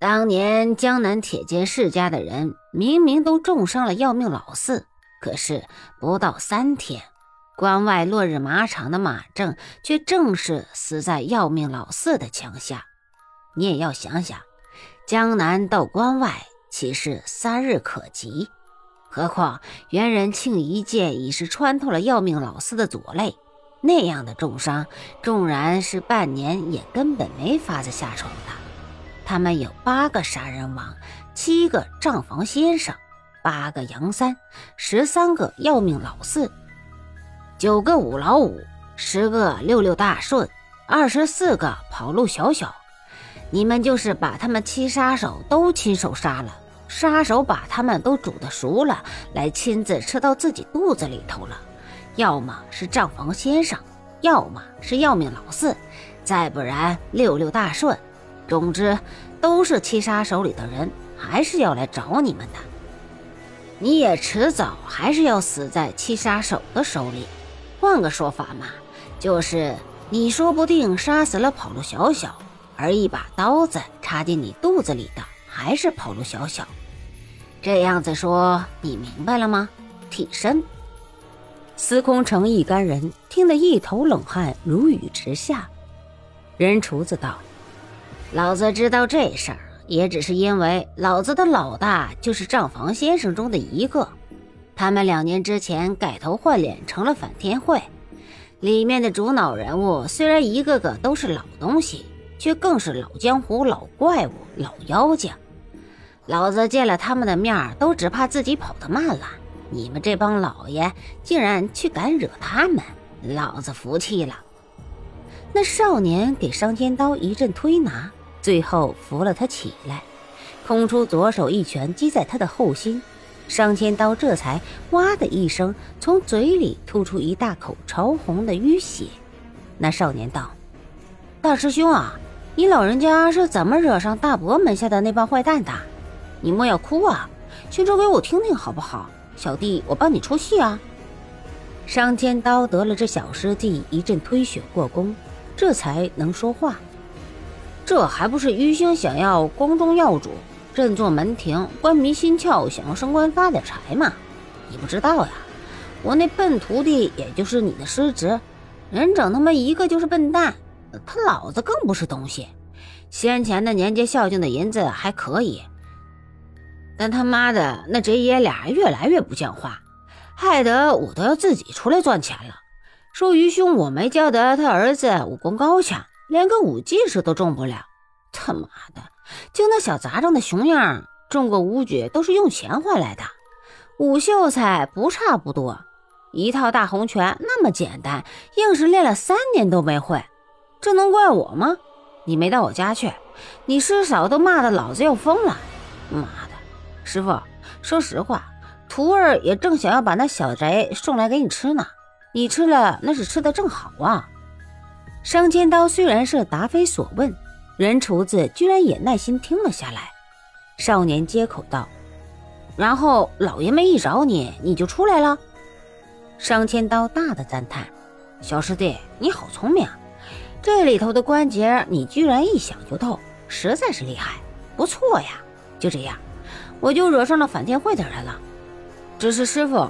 当年江南铁剑世家的人明明都重伤了要命老四，可是不到三天，关外落日马场的马正却正是死在要命老四的枪下。你也要想想，江南到关外岂是三日可及？何况袁仁庆一剑已是穿透了要命老四的左肋，那样的重伤，纵然是半年也根本没法子下床的。他们有八个杀人王，七个账房先生，八个杨三，十三个要命老四，九个五老五，十个六六大顺，二十四个跑路小小。你们就是把他们七杀手都亲手杀了，杀手把他们都煮的熟了，来亲自吃到自己肚子里头了。要么是账房先生，要么是要命老四，再不然六六大顺。总之，都是七杀手里的人，还是要来找你们的。你也迟早还是要死在七杀手的手里。换个说法嘛，就是你说不定杀死了跑路小小，而一把刀子插进你肚子里的还是跑路小小。这样子说，你明白了吗？替身。司空城一干人听得一头冷汗如雨直下。任厨子道。老子知道这事儿，也只是因为老子的老大就是账房先生中的一个。他们两年之前改头换脸成了反天会，里面的主脑人物虽然一个个都是老东西，却更是老江湖、老怪物、老妖精。老子见了他们的面，都只怕自己跑得慢了。你们这帮老爷竟然去敢惹他们，老子服气了。那少年给商天刀一阵推拿。最后扶了他起来，空出左手一拳击在他的后心，商千刀这才哇的一声从嘴里吐出一大口潮红的淤血。那少年道：“大师兄啊，你老人家是怎么惹上大伯门下的那帮坏蛋的？你莫要哭啊，先说给我听听好不好？小弟我帮你出气啊。”商千刀得了这小师弟一阵推血过宫，这才能说话。这还不是余兴想要光宗耀祖，振作门庭，官迷心窍，想要升官发点财嘛？你不知道呀，我那笨徒弟也就是你的师侄，人整他妈一个就是笨蛋，他老子更不是东西。先前的年节孝敬的银子还可以，但他妈的那贼爷俩越来越不像话，害得我都要自己出来赚钱了。说余兄我没教得他儿子武功高强。连个武技师都中不了，他妈的！就那小杂种的熊样，中个武举都是用钱换来的。武秀才不差不多，一套大红拳那么简单，硬是练了三年都没会，这能怪我吗？你没到我家去，你师嫂都骂的老子要疯了。妈的，师傅，说实话，徒儿也正想要把那小贼送来给你吃呢，你吃了那是吃的正好啊。商千刀虽然是答非所问，人厨子居然也耐心听了下来。少年接口道：“然后老爷们一找你，你就出来了。”商千刀大的赞叹：“小师弟，你好聪明啊！这里头的关节你居然一想就透，实在是厉害，不错呀。就这样，我就惹上了反天会的人了。只是师傅，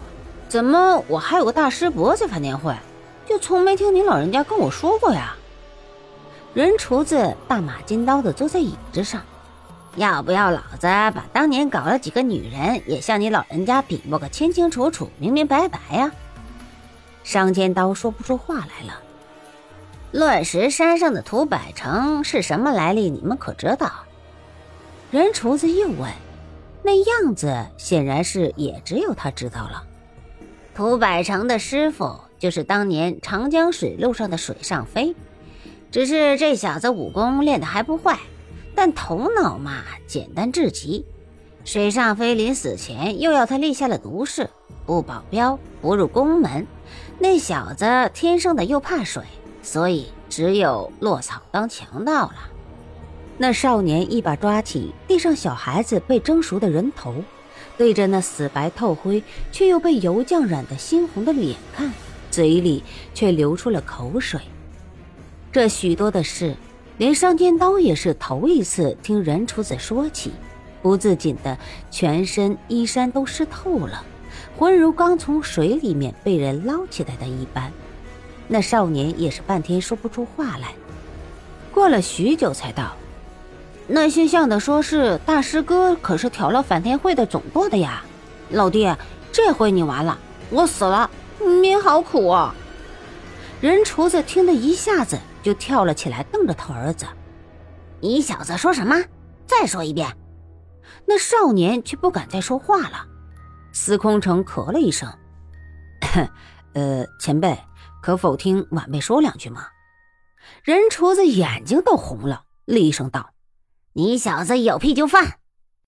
怎么我还有个大师伯在反天会？”就从没听您老人家跟我说过呀。人厨子大马金刀的坐在椅子上，要不要老子把当年搞了几个女人也向你老人家禀报个清清楚楚、明明白白呀？商尖刀说不出话来了。乱石山上的屠百成是什么来历？你们可知道？人厨子又问，那样子显然是也只有他知道了。屠百成的师傅。就是当年长江水路上的水上飞，只是这小子武功练得还不坏，但头脑嘛简单至极。水上飞临死前又要他立下了毒誓，不保镖，不入宫门。那小子天生的又怕水，所以只有落草当强盗了。那少年一把抓起地上小孩子被蒸熟的人头，对着那死白透灰却又被油酱染得猩红的脸看。嘴里却流出了口水。这许多的事，连商天刀也是头一次听任厨子说起，不自禁的全身衣衫都湿透了，浑如刚从水里面被人捞起来的一般。那少年也是半天说不出话来，过了许久才道：“那姓向的说是大师哥，可是挑了反天会的总舵的呀，老弟，这回你完了，我死了，命好苦啊！”人厨子听得一下子就跳了起来，瞪着他儿子：“你小子说什么？再说一遍！”那少年却不敢再说话了。司空城咳了一声：“ 呃，前辈，可否听晚辈说两句吗？”人厨子眼睛都红了，厉声道：“你小子有屁就放！